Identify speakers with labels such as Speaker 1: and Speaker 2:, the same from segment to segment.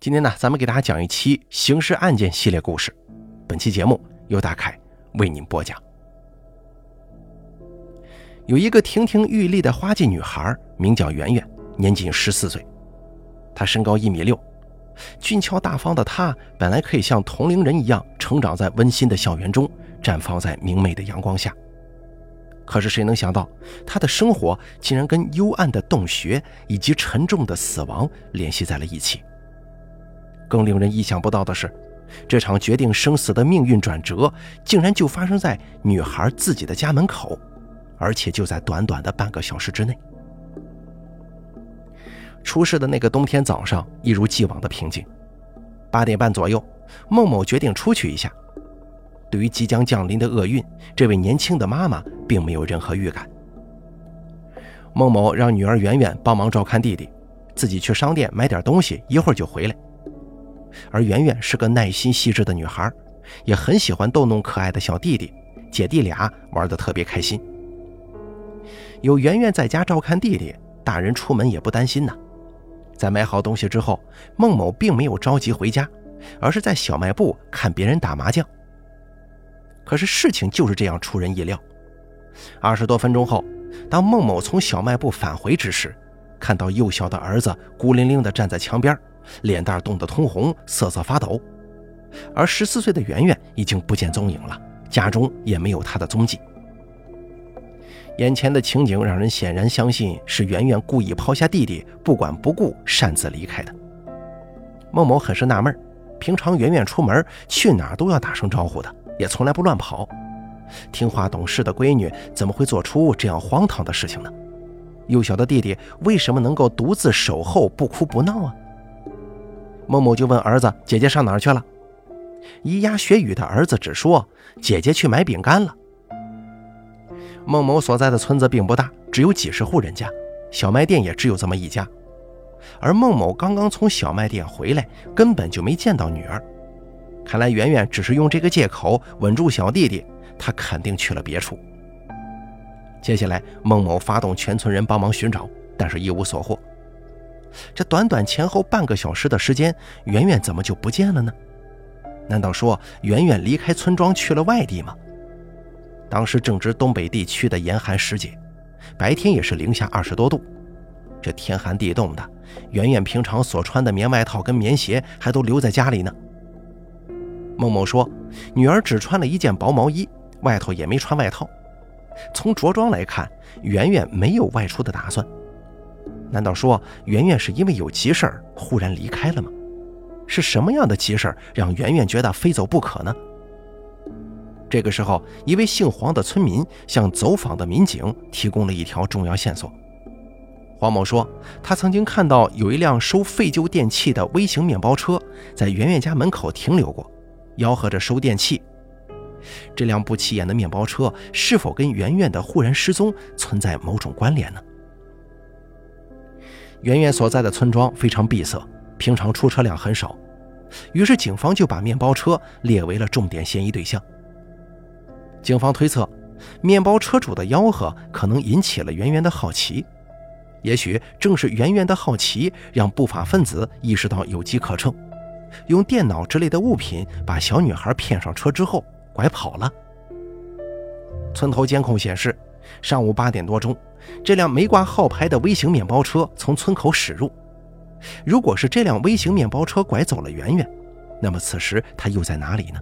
Speaker 1: 今天呢，咱们给大家讲一期刑事案件系列故事。本期节目由大凯为您播讲。有一个亭亭玉立的花季女孩，名叫圆圆，年仅十四岁。她身高一米六，俊俏大方的她，本来可以像同龄人一样成长在温馨的校园中，绽放在明媚的阳光下。可是谁能想到，她的生活竟然跟幽暗的洞穴以及沉重的死亡联系在了一起。更令人意想不到的是，这场决定生死的命运转折，竟然就发生在女孩自己的家门口，而且就在短短的半个小时之内。出事的那个冬天早上，一如既往的平静。八点半左右，孟某决定出去一下。对于即将降临的厄运，这位年轻的妈妈并没有任何预感。孟某让女儿圆圆帮忙照看弟弟，自己去商店买点东西，一会儿就回来。而圆圆是个耐心细致的女孩，也很喜欢逗弄可爱的小弟弟，姐弟俩玩得特别开心。有圆圆在家照看弟弟，大人出门也不担心呢。在买好东西之后，孟某并没有着急回家，而是在小卖部看别人打麻将。可是事情就是这样出人意料。二十多分钟后，当孟某从小卖部返回之时，看到幼小的儿子孤零零地站在墙边。脸蛋冻得通红，瑟瑟发抖，而十四岁的圆圆已经不见踪影了，家中也没有她的踪迹。眼前的情景让人显然相信是圆圆故意抛下弟弟，不管不顾擅自离开的。孟某很是纳闷，平常圆圆出门去哪儿都要打声招呼的，也从来不乱跑，听话懂事的闺女怎么会做出这样荒唐的事情呢？幼小的弟弟为什么能够独自守候，不哭不闹啊？孟某就问儿子：“姐姐上哪儿去了？”咿呀学语的儿子只说：“姐姐去买饼干了。”孟某所在的村子并不大，只有几十户人家，小卖店也只有这么一家。而孟某刚刚从小卖店回来，根本就没见到女儿。看来圆圆只是用这个借口稳住小弟弟，他肯定去了别处。接下来，孟某发动全村人帮忙寻找，但是一无所获。这短短前后半个小时的时间，圆圆怎么就不见了呢？难道说圆圆离开村庄去了外地吗？当时正值东北地区的严寒时节，白天也是零下二十多度，这天寒地冻的，圆圆平常所穿的棉外套跟棉鞋还都留在家里呢。孟某说，女儿只穿了一件薄毛衣，外头也没穿外套。从着装来看，圆圆没有外出的打算。难道说圆圆是因为有急事儿忽然离开了吗？是什么样的急事儿让圆圆觉得非走不可呢？这个时候，一位姓黄的村民向走访的民警提供了一条重要线索。黄某说，他曾经看到有一辆收废旧电器的微型面包车在圆圆家门口停留过，吆喝着收电器。这辆不起眼的面包车是否跟圆圆的忽然失踪存在某种关联呢？圆圆所在的村庄非常闭塞，平常出车辆很少，于是警方就把面包车列为了重点嫌疑对象。警方推测，面包车主的吆喝可能引起了圆圆的好奇，也许正是圆圆的好奇让不法分子意识到有机可乘，用电脑之类的物品把小女孩骗上车之后拐跑了。村头监控显示。上午八点多钟，这辆没挂号牌的微型面包车从村口驶入。如果是这辆微型面包车拐走了圆圆，那么此时他又在哪里呢？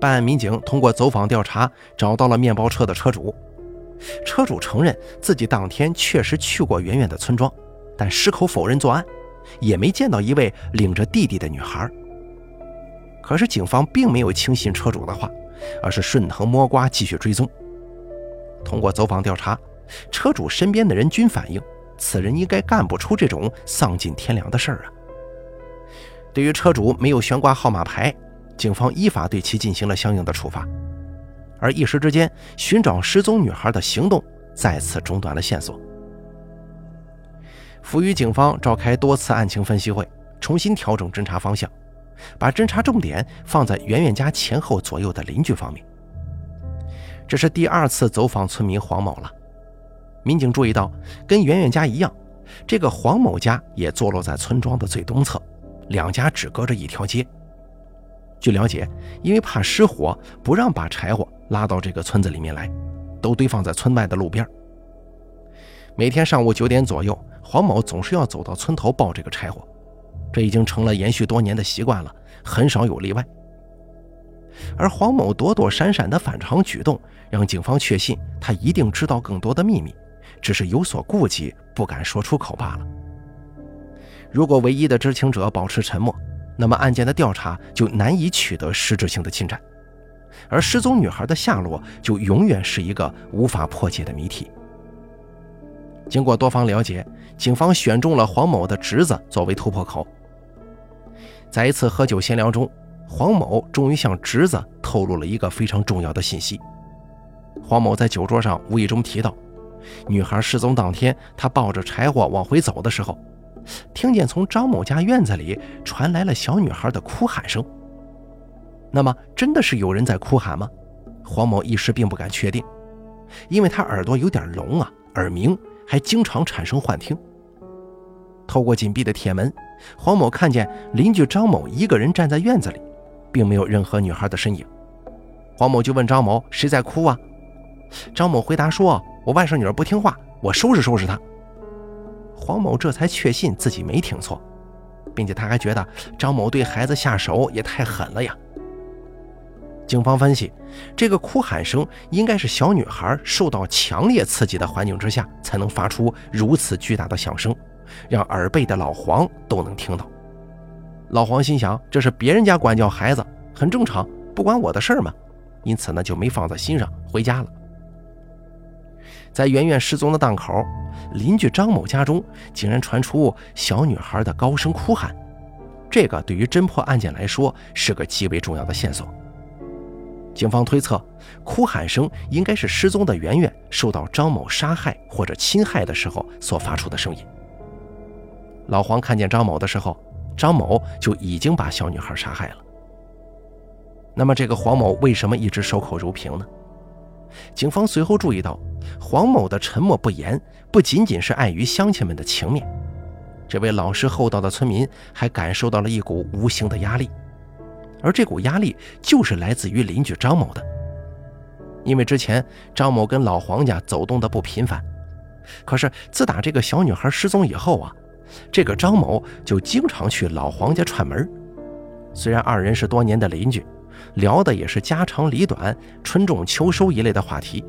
Speaker 1: 办案民警通过走访调查，找到了面包车的车主。车主承认自己当天确实去过圆圆的村庄，但矢口否认作案，也没见到一位领着弟弟的女孩。可是警方并没有轻信车主的话，而是顺藤摸瓜继续追踪。通过走访调查，车主身边的人均反映，此人应该干不出这种丧尽天良的事儿啊。对于车主没有悬挂号码牌，警方依法对其进行了相应的处罚。而一时之间，寻找失踪女孩的行动再次中断了线索。赋予警方召开多次案情分析会，重新调整侦查方向，把侦查重点放在圆圆家前后左右的邻居方面。这是第二次走访村民黄某了。民警注意到，跟圆圆家一样，这个黄某家也坐落在村庄的最东侧，两家只隔着一条街。据了解，因为怕失火，不让把柴火拉到这个村子里面来，都堆放在村外的路边。每天上午九点左右，黄某总是要走到村头抱这个柴火，这已经成了延续多年的习惯了，很少有例外。而黄某躲躲闪闪的反常举动，让警方确信他一定知道更多的秘密，只是有所顾忌，不敢说出口罢了。如果唯一的知情者保持沉默，那么案件的调查就难以取得实质性的进展，而失踪女孩的下落就永远是一个无法破解的谜题。经过多方了解，警方选中了黄某的侄子作为突破口。在一次喝酒闲聊中，黄某终于向侄子透露了一个非常重要的信息。黄某在酒桌上无意中提到，女孩失踪当天，他抱着柴火往回走的时候，听见从张某家院子里传来了小女孩的哭喊声。那么，真的是有人在哭喊吗？黄某一时并不敢确定，因为他耳朵有点聋啊，耳鸣，还经常产生幻听。透过紧闭的铁门，黄某看见邻居张某一个人站在院子里。并没有任何女孩的身影，黄某就问张某：“谁在哭啊？”张某回答说：“我外甥女儿不听话，我收拾收拾她。”黄某这才确信自己没听错，并且他还觉得张某对孩子下手也太狠了呀。警方分析，这个哭喊声应该是小女孩受到强烈刺激的环境之下才能发出如此巨大的响声，让耳背的老黄都能听到。老黄心想，这是别人家管教孩子，很正常，不关我的事儿嘛。因此呢，就没放在心上，回家了。在圆圆失踪的档口，邻居张某家中竟然传出小女孩的高声哭喊，这个对于侦破案件来说是个极为重要的线索。警方推测，哭喊声应该是失踪的圆圆受到张某杀害或者侵害的时候所发出的声音。老黄看见张某的时候。张某就已经把小女孩杀害了。那么，这个黄某为什么一直守口如瓶呢？警方随后注意到，黄某的沉默不言不仅仅是碍于乡亲们的情面，这位老实厚道的村民还感受到了一股无形的压力，而这股压力就是来自于邻居张某的。因为之前张某跟老黄家走动的不频繁，可是自打这个小女孩失踪以后啊。这个张某就经常去老黄家串门，虽然二人是多年的邻居，聊的也是家长里短、春种秋收一类的话题，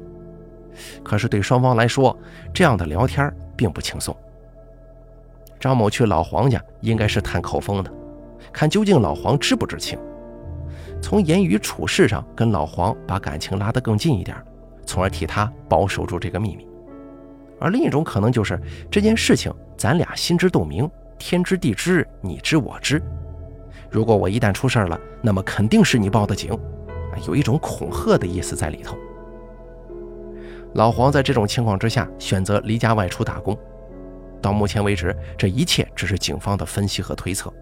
Speaker 1: 可是对双方来说，这样的聊天并不轻松。张某去老黄家应该是探口风的，看究竟老黄知不知情，从言语处事上跟老黄把感情拉得更近一点，从而替他保守住这个秘密。而另一种可能就是这件事情。咱俩心知肚明，天知地知，你知我知。如果我一旦出事了，那么肯定是你报的警，有一种恐吓的意思在里头。老黄在这种情况之下选择离家外出打工。到目前为止，这一切只是警方的分析和推测。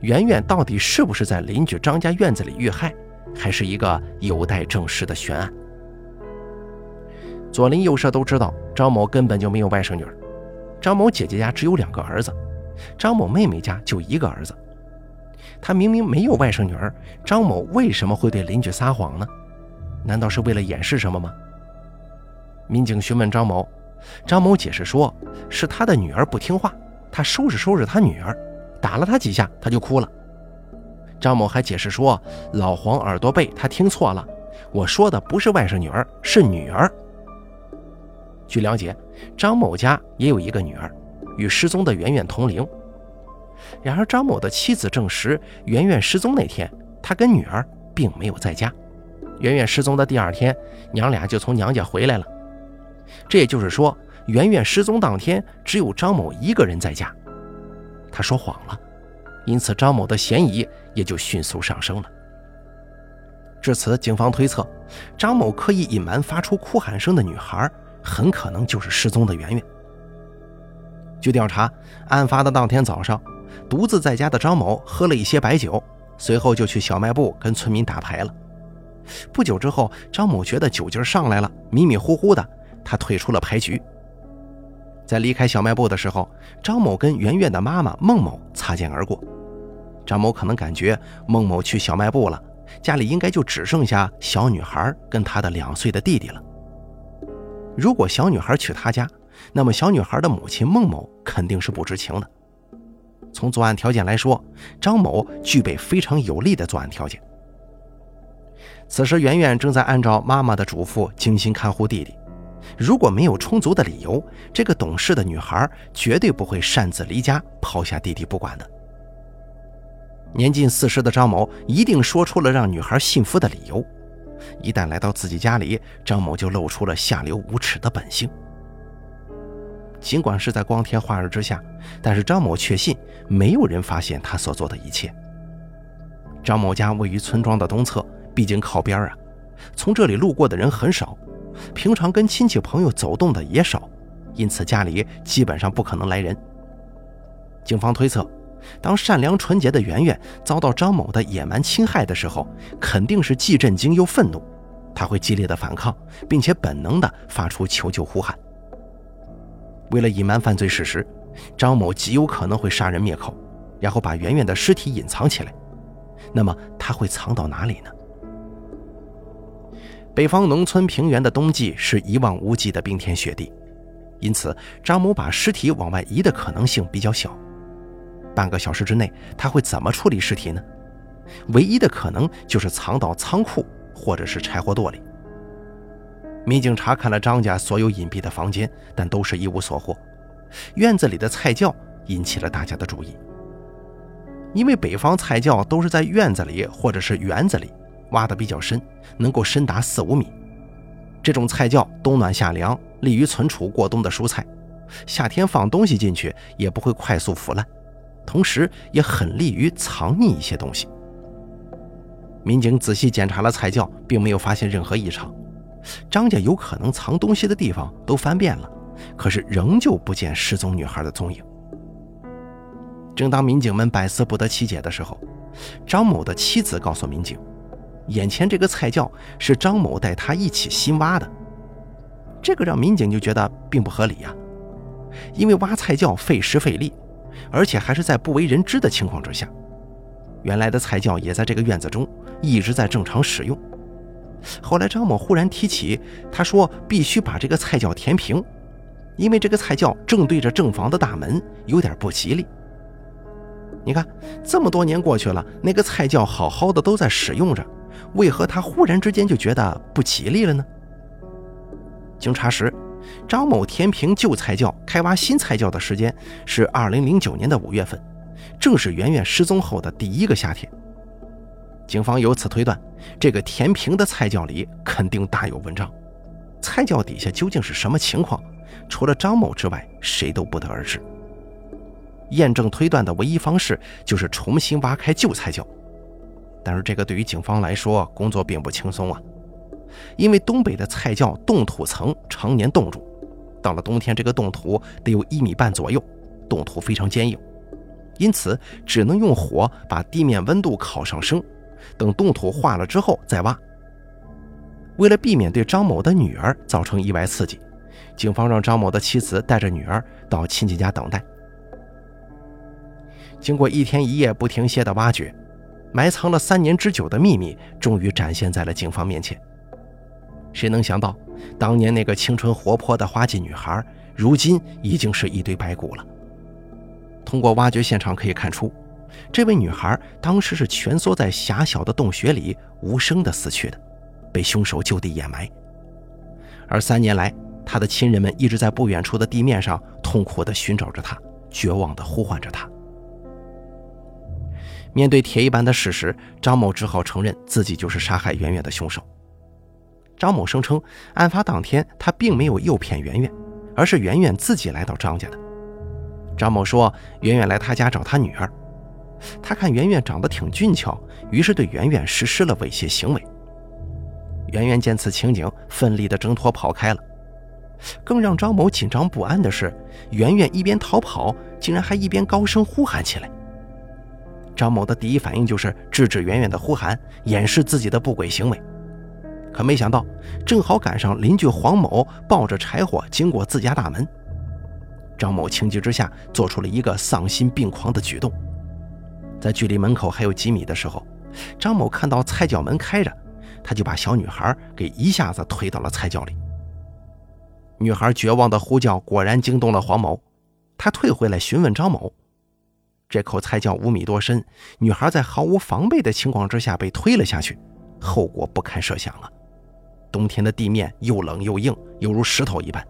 Speaker 1: 圆圆到底是不是在邻居张家院子里遇害，还是一个有待证实的悬案。左邻右舍都知道，张某根本就没有外甥女儿。张某姐姐家只有两个儿子，张某妹妹家就一个儿子。他明明没有外甥女儿，张某为什么会对邻居撒谎呢？难道是为了掩饰什么吗？民警询问张某，张某解释说，是他的女儿不听话，他收拾收拾他女儿，打了他几下，他就哭了。张某还解释说，老黄耳朵背，他听错了，我说的不是外甥女儿，是女儿。据了解，张某家也有一个女儿，与失踪的圆圆同龄。然而，张某的妻子证实，圆圆失踪那天，他跟女儿并没有在家。圆圆失踪的第二天，娘俩就从娘家回来了。这也就是说，圆圆失踪当天，只有张某一个人在家。他说谎了，因此张某的嫌疑也就迅速上升了。至此，警方推测，张某刻意隐瞒发出哭喊声的女孩。很可能就是失踪的圆圆。据调查，案发的当天早上，独自在家的张某喝了一些白酒，随后就去小卖部跟村民打牌了。不久之后，张某觉得酒劲上来了，迷迷糊糊的，他退出了牌局。在离开小卖部的时候，张某跟圆圆的妈妈孟某擦肩而过。张某可能感觉孟某去小卖部了，家里应该就只剩下小女孩跟她的两岁的弟弟了。如果小女孩去他家，那么小女孩的母亲孟某肯定是不知情的。从作案条件来说，张某具备非常有利的作案条件。此时，圆圆正在按照妈妈的嘱咐精心看护弟弟。如果没有充足的理由，这个懂事的女孩绝对不会擅自离家，抛下弟弟不管的。年近四十的张某一定说出了让女孩信服的理由。一旦来到自己家里，张某就露出了下流无耻的本性。尽管是在光天化日之下，但是张某确信没有人发现他所做的一切。张某家位于村庄的东侧，毕竟靠边啊，从这里路过的人很少，平常跟亲戚朋友走动的也少，因此家里基本上不可能来人。警方推测，当善良纯洁的圆圆遭到张某的野蛮侵害的时候，肯定是既震惊又愤怒，他会激烈的反抗，并且本能的发出求救呼喊。为了隐瞒犯罪事实，张某极有可能会杀人灭口，然后把圆圆的尸体隐藏起来。那么他会藏到哪里呢？北方农村平原的冬季是一望无际的冰天雪地，因此张某把尸体往外移的可能性比较小。半个小时之内，他会怎么处理尸体呢？唯一的可能就是藏到仓库或者是柴火垛里。民警查看了张家所有隐蔽的房间，但都是一无所获。院子里的菜窖引起了大家的注意，因为北方菜窖都是在院子里或者是园子里挖的比较深，能够深达四五米。这种菜窖冬暖夏凉，利于存储过冬的蔬菜，夏天放东西进去也不会快速腐烂，同时也很利于藏匿一些东西。民警仔细检查了菜窖，并没有发现任何异常。张家有可能藏东西的地方都翻遍了，可是仍旧不见失踪女孩的踪影。正当民警们百思不得其解的时候，张某的妻子告诉民警，眼前这个菜窖是张某带他一起新挖的。这个让民警就觉得并不合理呀，因为挖菜窖费时费力，而且还是在不为人知的情况之下。原来的菜窖也在这个院子中，一直在正常使用。后来，张某忽然提起，他说必须把这个菜窖填平，因为这个菜窖正对着正房的大门，有点不吉利。你看，这么多年过去了，那个菜窖好好的都在使用着，为何他忽然之间就觉得不吉利了呢？经查实，张某填平旧菜窖、开挖新菜窖的时间是二零零九年的五月份，正是圆圆失踪后的第一个夏天。警方由此推断，这个填平的菜窖里肯定大有文章。菜窖底下究竟是什么情况？除了张某之外，谁都不得而知。验证推断的唯一方式就是重新挖开旧菜窖，但是这个对于警方来说工作并不轻松啊，因为东北的菜窖冻土层常年冻住，到了冬天，这个冻土得有一米半左右，冻土非常坚硬，因此只能用火把地面温度烤上升。等冻土化了之后再挖。为了避免对张某的女儿造成意外刺激，警方让张某的妻子带着女儿到亲戚家等待。经过一天一夜不停歇的挖掘，埋藏了三年之久的秘密终于展现在了警方面前。谁能想到，当年那个青春活泼的花季女孩，如今已经是一堆白骨了。通过挖掘现场可以看出。这位女孩当时是蜷缩在狭小的洞穴里，无声的死去的，被凶手就地掩埋。而三年来，她的亲人们一直在不远处的地面上痛苦地寻找着她，绝望地呼唤着她。面对铁一般的事实，张某只好承认自己就是杀害圆圆的凶手。张某声称，案发当天他并没有诱骗圆圆，而是圆圆自己来到张家的。张某说，圆圆来他家找他女儿。他看圆圆长得挺俊俏，于是对圆圆实施了猥亵行为。圆圆见此情景，奋力地挣脱跑开了。更让张某紧张不安的是，圆圆一边逃跑，竟然还一边高声呼喊起来。张某的第一反应就是制止圆圆的呼喊，掩饰自己的不轨行为。可没想到，正好赶上邻居黄某抱着柴火经过自家大门。张某情急之下做出了一个丧心病狂的举动。在距离门口还有几米的时候，张某看到菜窖门开着，他就把小女孩给一下子推到了菜窖里。女孩绝望的呼叫果然惊动了黄某，他退回来询问张某。这口菜窖五米多深，女孩在毫无防备的情况之下被推了下去，后果不堪设想啊！冬天的地面又冷又硬，犹如石头一般。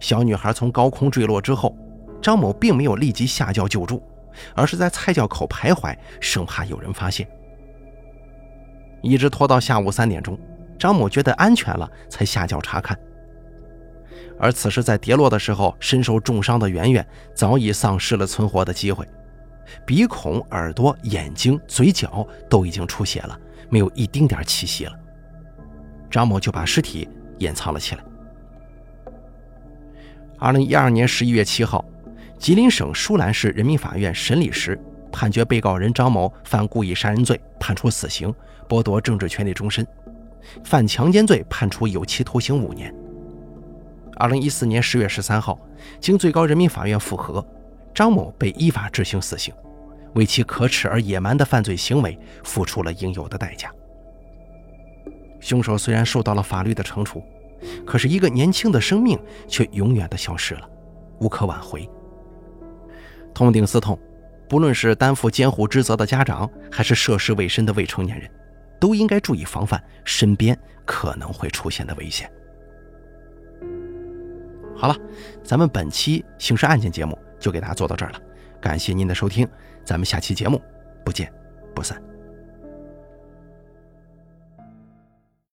Speaker 1: 小女孩从高空坠落之后，张某并没有立即下轿救助，而是在菜窖口徘徊，生怕有人发现。一直拖到下午三点钟，张某觉得安全了，才下轿查看。而此时在跌落的时候身受重伤的圆圆，早已丧失了存活的机会。鼻孔、耳朵、眼睛、嘴角都已经出血了，没有一丁点气息了。张某就把尸体掩藏了起来。二零一二年十一月七号，吉林省舒兰市人民法院审理时，判决被告人张某犯故意杀人罪，判处死刑，剥夺政治权利终身；犯强奸罪，判处有期徒刑五年。二零一四年十月十三号，经最高人民法院复核。张某被依法执行死刑，为其可耻而野蛮的犯罪行为付出了应有的代价。凶手虽然受到了法律的惩处，可是一个年轻的生命却永远的消失了，无可挽回。痛定思痛，不论是担负监护职责的家长，还是涉世未深的未成年人，都应该注意防范身边可能会出现的危险。好了，咱们本期刑事案件节目。就给大家做到这儿了，感谢您的收听，咱们下期节目不见不散。